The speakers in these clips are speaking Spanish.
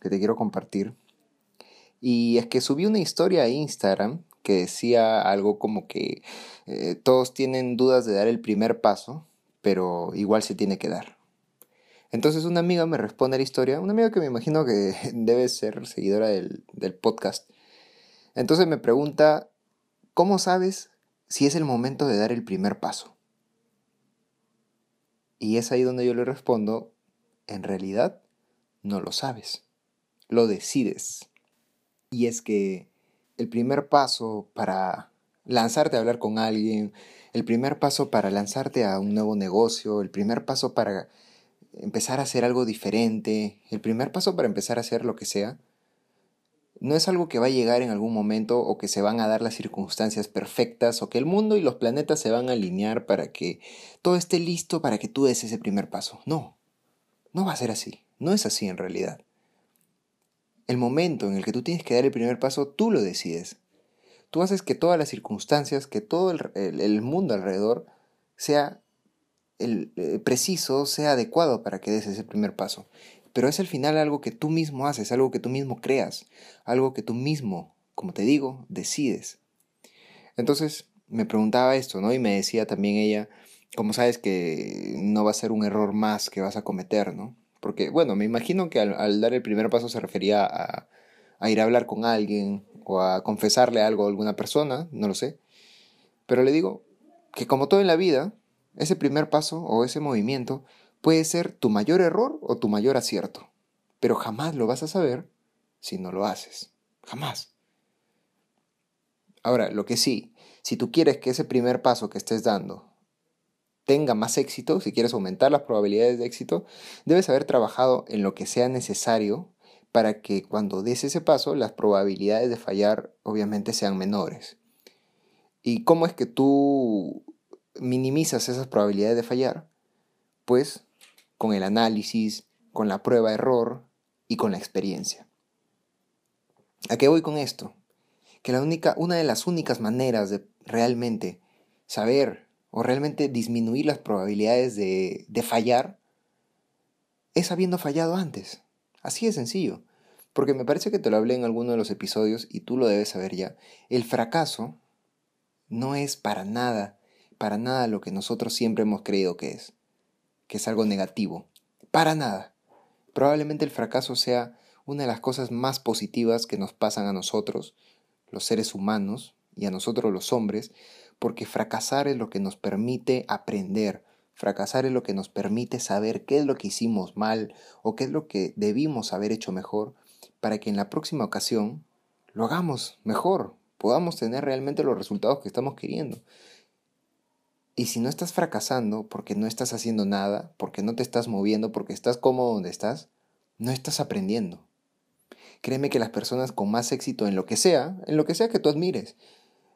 que te quiero compartir. Y es que subí una historia a Instagram que decía algo como que eh, todos tienen dudas de dar el primer paso, pero igual se tiene que dar. Entonces una amiga me responde a la historia, una amiga que me imagino que debe ser seguidora del, del podcast. Entonces me pregunta, ¿cómo sabes si es el momento de dar el primer paso? Y es ahí donde yo le respondo, en realidad no lo sabes, lo decides. Y es que el primer paso para lanzarte a hablar con alguien, el primer paso para lanzarte a un nuevo negocio, el primer paso para empezar a hacer algo diferente, el primer paso para empezar a hacer lo que sea, no es algo que va a llegar en algún momento o que se van a dar las circunstancias perfectas o que el mundo y los planetas se van a alinear para que todo esté listo para que tú des ese primer paso. No, no va a ser así, no es así en realidad. El momento en el que tú tienes que dar el primer paso, tú lo decides. Tú haces que todas las circunstancias, que todo el, mundo alrededor sea eh, preciso, sea adecuado para que des ese primer paso. Pero es al final algo que tú mismo haces, algo que tú mismo creas, algo que tú mismo, como te digo, decides. Entonces me preguntaba esto, ¿no? Y me decía también ella, como sabes que no va a ser un error más que vas a cometer, ¿no? Porque, bueno, me imagino que al, dar el primer paso se refería a, a ir a hablar con alguien o a confesarle algo a alguna persona, no lo sé. Pero le digo que como todo en la vida, ese primer paso o ese movimiento puede ser tu mayor error o tu mayor acierto, pero jamás lo vas a saber si no lo haces. Jamás. Ahora, lo que sí, si tú quieres que ese primer paso que estés dando tenga más éxito, si quieres aumentar las probabilidades de éxito, debes haber trabajado en lo que sea necesario para que cuando des ese paso las probabilidades de fallar obviamente sean menores. ¿Y cómo es que tú minimizas esas probabilidades de fallar? Pues con el análisis, con la prueba-error y con la experiencia. ¿A qué voy con esto? Que la única, una de las únicas maneras de realmente saber o realmente disminuir las probabilidades de, de fallar es habiendo fallado antes. Así de sencillo. Porque me parece que te lo hablé en alguno de los episodios y tú lo debes saber ya. El fracaso no es para nada, para nada lo que nosotros siempre hemos creído que es que es algo negativo. Para nada. Probablemente el fracaso sea una de las cosas más positivas que nos pasan a nosotros, los seres humanos, y a nosotros los hombres, porque fracasar es lo que nos permite aprender, fracasar es lo que nos permite saber qué es lo que hicimos mal o qué es lo que debimos haber hecho mejor, para que en la próxima ocasión lo hagamos mejor, podamos tener realmente los resultados que estamos queriendo. Y si no estás fracasando porque no estás haciendo nada, porque no te estás moviendo, porque estás cómodo donde estás, no estás aprendiendo. Créeme que las personas con más éxito en lo que sea, en lo que sea que tú admires,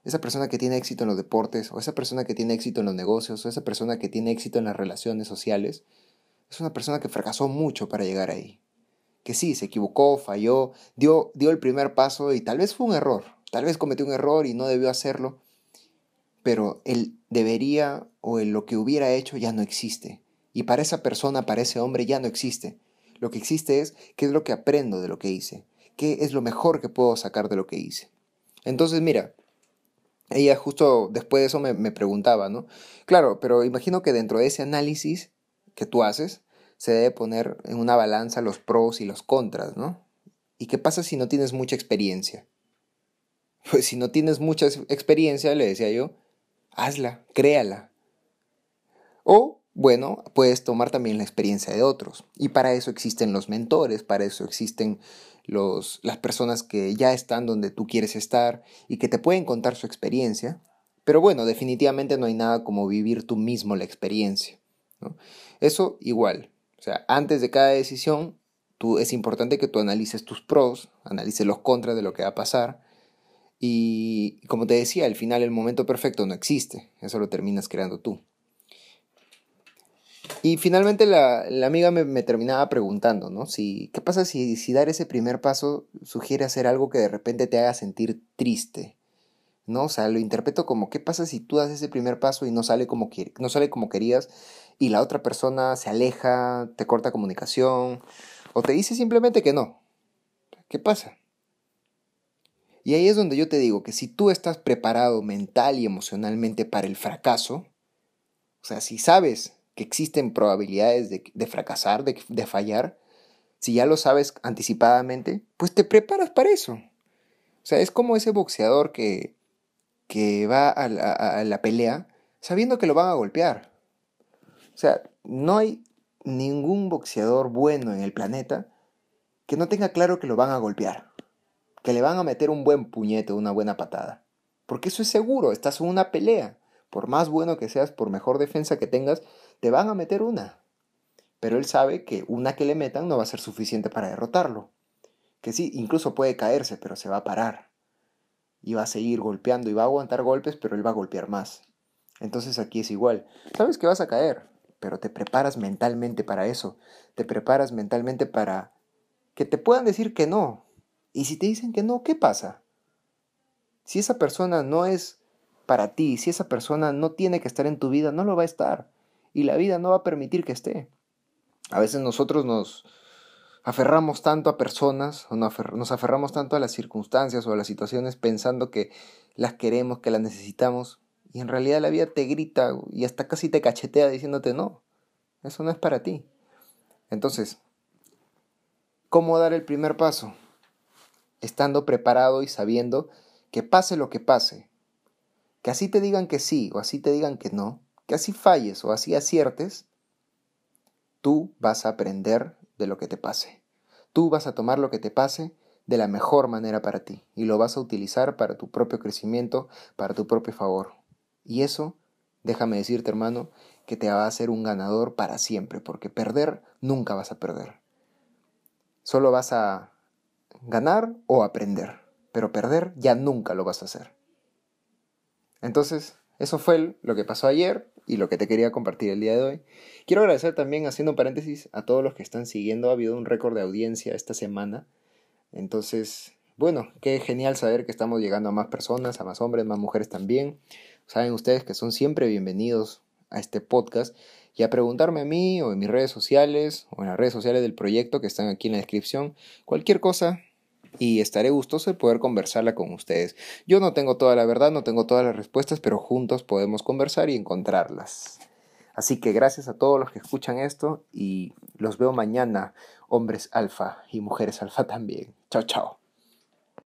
esa persona que tiene éxito en los deportes, o esa persona que tiene éxito en los negocios, o esa persona que tiene éxito en las relaciones sociales, es una persona que fracasó mucho para llegar ahí. Que sí, se equivocó, falló, dio, dio el primer paso y tal vez fue un error, tal vez cometió un error y no debió hacerlo, pero el debería o el lo que hubiera hecho ya no existe. Y para esa persona, para ese hombre ya no existe. Lo que existe es qué es lo que aprendo de lo que hice, qué es lo mejor que puedo sacar de lo que hice. Entonces, mira, ella justo después de eso me, me preguntaba, ¿no? Claro, pero imagino que dentro de ese análisis que tú haces, se debe poner en una balanza los pros y los contras, ¿no? ¿Y qué pasa si no tienes mucha experiencia? Pues si no tienes mucha experiencia, le decía yo, hazla, créala. O, bueno, puedes tomar también la experiencia de otros. Y para eso existen los mentores, para eso existen los, las personas que ya están donde tú quieres estar y que te pueden contar su experiencia. Pero bueno, definitivamente no hay nada como vivir tú mismo la experiencia. Eso igual. O sea, antes de cada decisión, tú, es importante que tú analices tus pros, analices los contras de lo que va a pasar. Y como te decía, al final el momento perfecto no existe. Eso lo terminas creando tú. Y finalmente la, amiga me, terminaba preguntando, ¿no? Si, ¿Qué pasa si, si dar ese primer paso sugiere hacer algo que de repente te haga sentir triste? ¿No? O sea, lo interpreto como, ¿qué pasa si tú das ese primer paso y no sale como, no sale como querías y la otra persona se aleja, te corta comunicación o te dice simplemente que no? ¿Qué pasa? Y ahí es donde yo te digo que si tú estás preparado mental y emocionalmente para el fracaso, o sea, si sabes que existen probabilidades de, fracasar, de, fallar, si ya lo sabes anticipadamente, pues te preparas para eso. O sea, es como ese boxeador que, que va a la, a la pelea sabiendo que lo van a golpear. O sea, no hay ningún boxeador bueno en el planeta que no tenga claro que lo van a golpear, que le van a meter un buen puñete, una buena patada. Porque eso es seguro, estás en una pelea. Por más bueno que seas, por mejor defensa que tengas, te van a meter una. Pero él sabe que una que le metan no va a ser suficiente para derrotarlo. Que sí, incluso puede caerse, pero se va a parar. Y va a seguir golpeando y va a aguantar golpes, pero él va a golpear más. Entonces aquí es igual. Sabes que vas a caer, pero te preparas mentalmente para eso. Te preparas mentalmente para que te puedan decir que no. Y si te dicen que no, ¿qué pasa? Si esa persona no es para ti, si esa persona no tiene que estar en tu vida, no lo va a estar y la vida no va a permitir que esté. A veces nosotros nos aferramos tanto a personas o nos aferramos tanto a las circunstancias o a las situaciones pensando que las queremos, que las necesitamos y en realidad la vida te grita y hasta casi te cachetea diciéndote no, eso no es para ti. Entonces, ¿cómo dar el primer paso? Estando preparado y sabiendo que pase lo que pase, que así te digan que sí o así te digan que no, que así falles o así aciertes, tú vas a aprender de lo que te pase. Tú vas a tomar lo que te pase de la mejor manera para ti y lo vas a utilizar para tu propio crecimiento, para tu propio favor. Y eso, déjame decirte hermano, que te va a hacer un ganador para siempre, porque perder nunca vas a perder. Solo vas a ganar o aprender, pero perder ya nunca lo vas a hacer. Entonces, eso fue lo que pasó ayer y lo que te quería compartir el día de hoy. Quiero agradecer también, haciendo un paréntesis, a todos los que están siguiendo. Ha habido un récord de audiencia esta semana. Entonces, bueno, qué genial saber que estamos llegando a más personas, a más hombres, más mujeres también. Saben ustedes que son siempre bienvenidos a este podcast y a preguntarme a mí o en mis redes sociales o en las redes sociales del proyecto que están aquí en la descripción. Cualquier cosa, y estaré gustoso de poder conversarla con ustedes. Yo no tengo toda la verdad, no tengo todas las respuestas, pero juntos podemos conversar y encontrarlas. Así que gracias a todos los que escuchan esto y los veo mañana, hombres alfa y mujeres alfa también. Chao, chao.